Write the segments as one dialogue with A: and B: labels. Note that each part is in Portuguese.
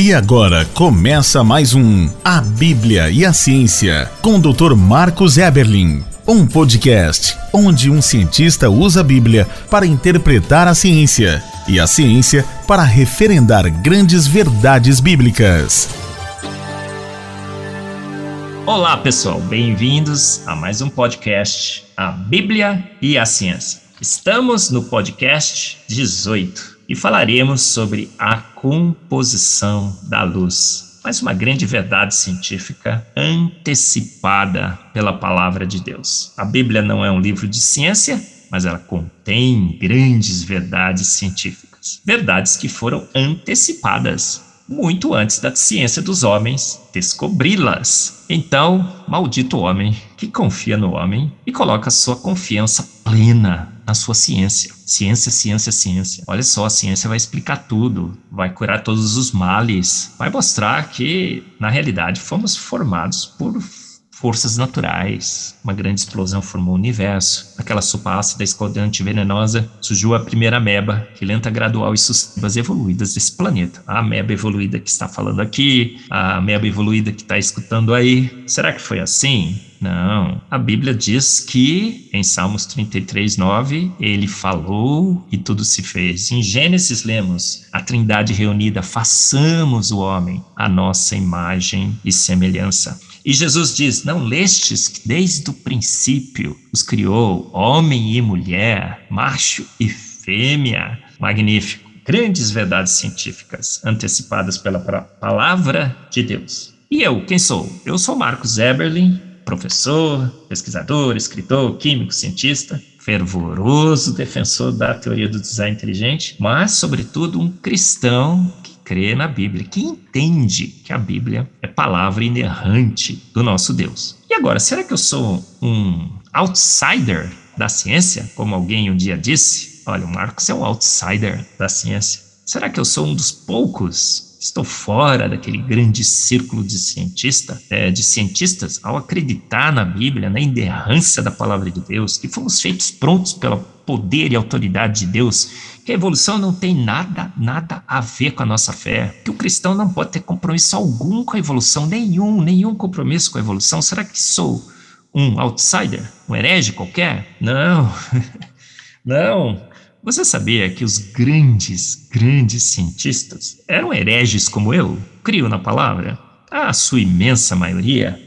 A: E agora começa mais um A Bíblia e a Ciência com o Dr. Marcos Eberlin. Um podcast onde um cientista usa a Bíblia para interpretar a ciência e a ciência para referendar grandes verdades bíblicas.
B: Olá, pessoal, bem-vindos a mais um podcast A Bíblia e a Ciência. Estamos no podcast 18 e falaremos sobre a composição da luz. Mais uma grande verdade científica antecipada pela palavra de Deus. A Bíblia não é um livro de ciência, mas ela contém grandes verdades científicas. Verdades que foram antecipadas muito antes da ciência dos homens descobri-las. Então, maldito homem que confia no homem e coloca sua confiança plena na sua ciência. Ciência, ciência, ciência. Olha só, a ciência vai explicar tudo, vai curar todos os males, vai mostrar que, na realidade, fomos formados por forças naturais. Uma grande explosão formou o universo. Aquela sopa ácida, escaldante venenosa surgiu a primeira ameba, que lenta, gradual e sucessivas evoluídas desse planeta. A ameba evoluída que está falando aqui, a ameba evoluída que está escutando aí. Será que foi assim? Não. A Bíblia diz que, em Salmos 33, 9, ele falou e tudo se fez. Em Gênesis lemos: a Trindade reunida, façamos o homem a nossa imagem e semelhança. E Jesus diz: Não lestes que desde o princípio os criou, homem e mulher, macho e fêmea. Magnífico. Grandes verdades científicas antecipadas pela palavra de Deus. E eu, quem sou? Eu sou Marcos Eberlin, professor, pesquisador, escritor, químico, cientista, fervoroso defensor da teoria do design inteligente, mas, sobretudo, um cristão crê na Bíblia, que entende que a Bíblia é palavra inerrante do nosso Deus. E agora, será que eu sou um outsider da ciência, como alguém um dia disse? Olha, o Marcos é um outsider da ciência. Será que eu sou um dos poucos estou fora daquele grande círculo de cientista, é, de cientistas, ao acreditar na Bíblia, na inerrância da palavra de Deus, que fomos feitos prontos pelo poder e autoridade de Deus, que a evolução não tem nada, nada a ver com a nossa fé, que o cristão não pode ter compromisso algum com a evolução, nenhum, nenhum compromisso com a evolução. Será que sou um outsider, um herege qualquer? Não, não. Você sabia que os grandes, grandes cientistas eram hereges como eu? Crio na palavra? A sua imensa maioria.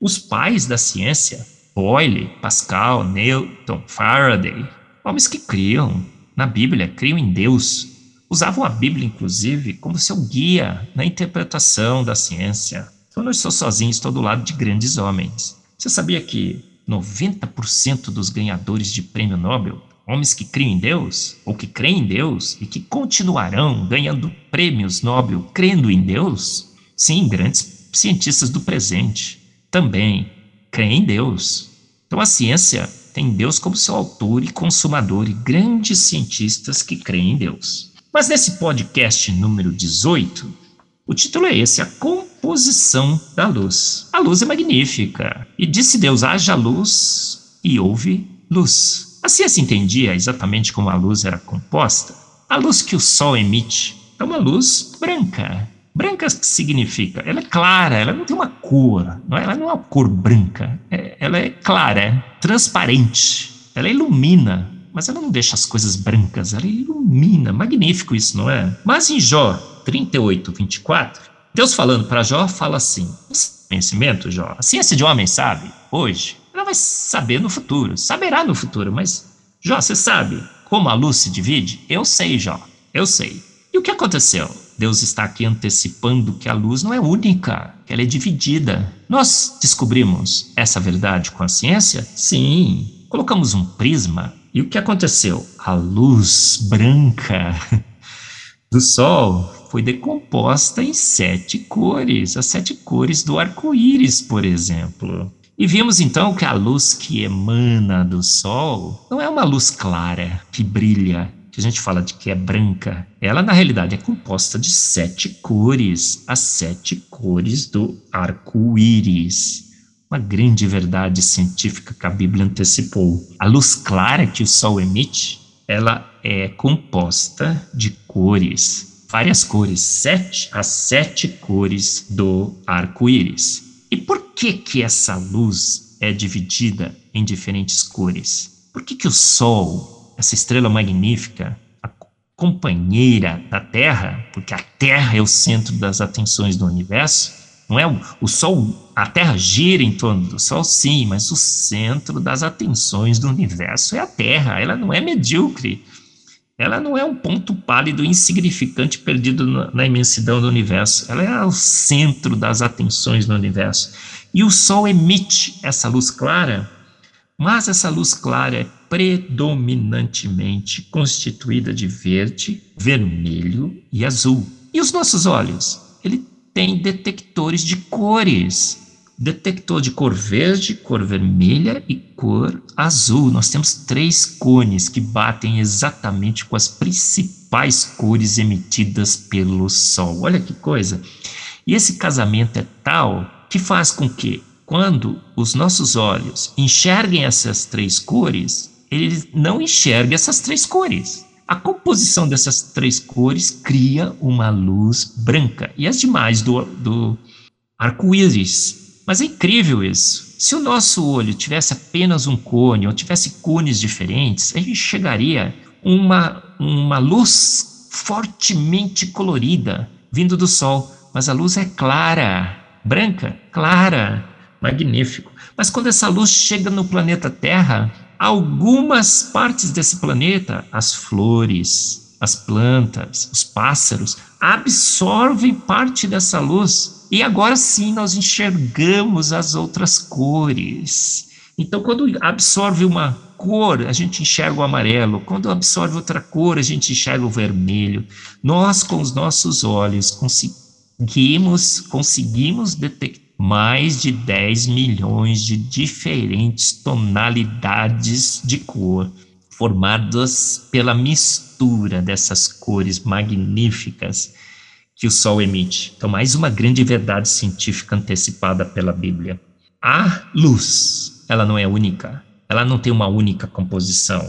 B: Os pais da ciência, Boyle, Pascal, Newton, Faraday, homens que criam na Bíblia, criam em Deus, usavam a Bíblia, inclusive, como seu guia na interpretação da ciência. Eu não estou sozinho, estou do lado de grandes homens. Você sabia que 90% dos ganhadores de prêmio Nobel homens que criam em Deus, ou que creem em Deus, e que continuarão ganhando prêmios Nobel crendo em Deus? Sim, grandes cientistas do presente também creem em Deus. Então a ciência tem Deus como seu autor e consumador, e grandes cientistas que creem em Deus. Mas nesse podcast número 18, o título é esse: A Composição da Luz. A luz é magnífica. E disse Deus: haja luz, e houve luz. A ciência entendia exatamente como a luz era composta. A luz que o Sol emite é uma luz branca. Branca significa, ela é clara, ela não tem uma cor, não é, ela não é uma cor branca, é, ela é clara, é transparente, ela ilumina, mas ela não deixa as coisas brancas, ela ilumina, magnífico isso, não é? Mas em Jó 38, 24, Deus falando para Jó, fala assim: conhecimento, Jó, a ciência de homem sabe, hoje, vai saber no futuro, saberá no futuro, mas, Jó, você sabe como a luz se divide? Eu sei, Jó, eu sei. E o que aconteceu? Deus está aqui antecipando que a luz não é única, que ela é dividida. Nós descobrimos essa verdade com a ciência? Sim. Colocamos um prisma e o que aconteceu? A luz branca do Sol foi decomposta em sete cores, as sete cores do arco-íris, por exemplo. E vimos então que a luz que emana do Sol não é uma luz clara que brilha, que a gente fala de que é branca. Ela, na realidade, é composta de sete cores, as sete cores do arco-íris. Uma grande verdade científica que a Bíblia antecipou. A luz clara que o Sol emite, ela é composta de cores várias cores, sete, as sete cores do arco-íris. E por que que essa luz é dividida em diferentes cores? Por que que o Sol, essa estrela magnífica, a companheira da Terra, porque a Terra é o centro das atenções do universo, não é o, o Sol, a Terra gira em torno do Sol, sim, mas o centro das atenções do universo é a Terra. Ela não é medíocre. Ela não é um ponto pálido, insignificante, perdido na imensidão do universo. Ela é o centro das atenções do universo. E o Sol emite essa luz clara, mas essa luz clara é predominantemente constituída de verde, vermelho e azul. E os nossos olhos? Ele tem detectores de cores. Detector de cor verde, cor vermelha e cor azul. Nós temos três cones que batem exatamente com as principais cores emitidas pelo Sol. Olha que coisa! E esse casamento é tal que faz com que, quando os nossos olhos enxerguem essas três cores, eles não enxerguem essas três cores. A composição dessas três cores cria uma luz branca e as demais do, do arco-íris. Mas é incrível isso. Se o nosso olho tivesse apenas um cone ou tivesse cones diferentes, a gente chegaria uma uma luz fortemente colorida vindo do sol, mas a luz é clara, branca, clara, magnífico. Mas quando essa luz chega no planeta Terra, algumas partes desse planeta, as flores, as plantas, os pássaros, absorvem parte dessa luz. E agora sim nós enxergamos as outras cores. Então, quando absorve uma cor, a gente enxerga o amarelo. Quando absorve outra cor, a gente enxerga o vermelho. Nós, com os nossos olhos, conseguimos, conseguimos detectar mais de 10 milhões de diferentes tonalidades de cor, formadas pela mistura dessas cores magníficas que o Sol emite. Então, mais uma grande verdade científica antecipada pela Bíblia. A luz, ela não é única, ela não tem uma única composição,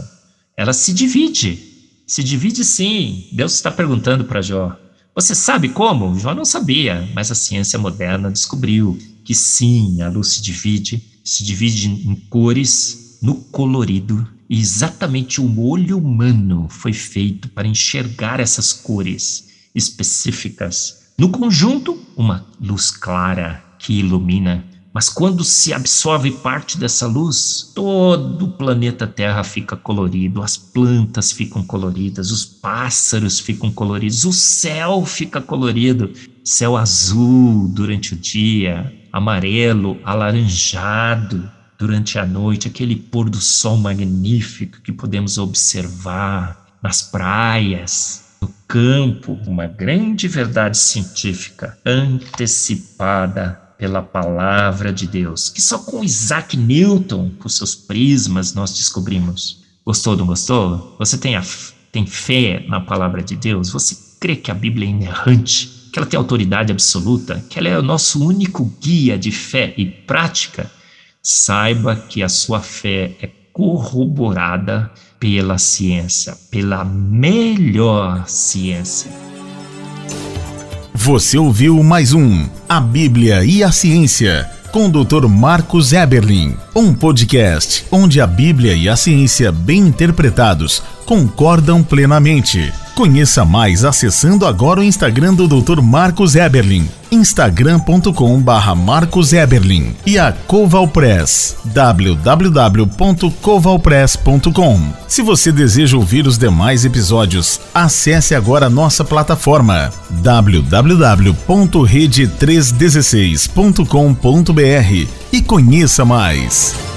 B: ela se divide. Se divide sim. Deus está perguntando para Jó: você sabe como? Jó não sabia, mas a ciência moderna descobriu que sim, a luz se divide, se divide em cores, no colorido, e exatamente o olho humano foi feito para enxergar essas cores específicas. No conjunto, uma luz clara que ilumina. Mas quando se absorve parte dessa luz, todo o planeta Terra fica colorido, as plantas ficam coloridas, os pássaros ficam coloridos, o céu fica colorido, céu azul durante o dia, amarelo, alaranjado durante a noite, aquele pôr do sol magnífico que podemos observar nas praias, no campo, uma grande verdade científica antecipada pela palavra de Deus, que só com Isaac Newton, com seus prismas, nós descobrimos. Gostou, não gostou? Você tem, a, tem fé na palavra de Deus? Você crê que a Bíblia é inerrante? Que ela tem autoridade absoluta? Que ela é o nosso único guia de fé e prática? Saiba que a sua fé é corroborada pela ciência, pela melhor ciência.
A: Você ouviu mais um A Bíblia e a Ciência com o Dr. Marcos Eberlin, um podcast onde a Bíblia e a ciência bem interpretados concordam plenamente. Conheça mais acessando agora o Instagram do Dr. Marcos Eberlin, instagram.com barra Marcos Eberlin e a Coval Press, www.covalpress.com. Se você deseja ouvir os demais episódios, acesse agora nossa plataforma www.rede316.com.br e conheça mais.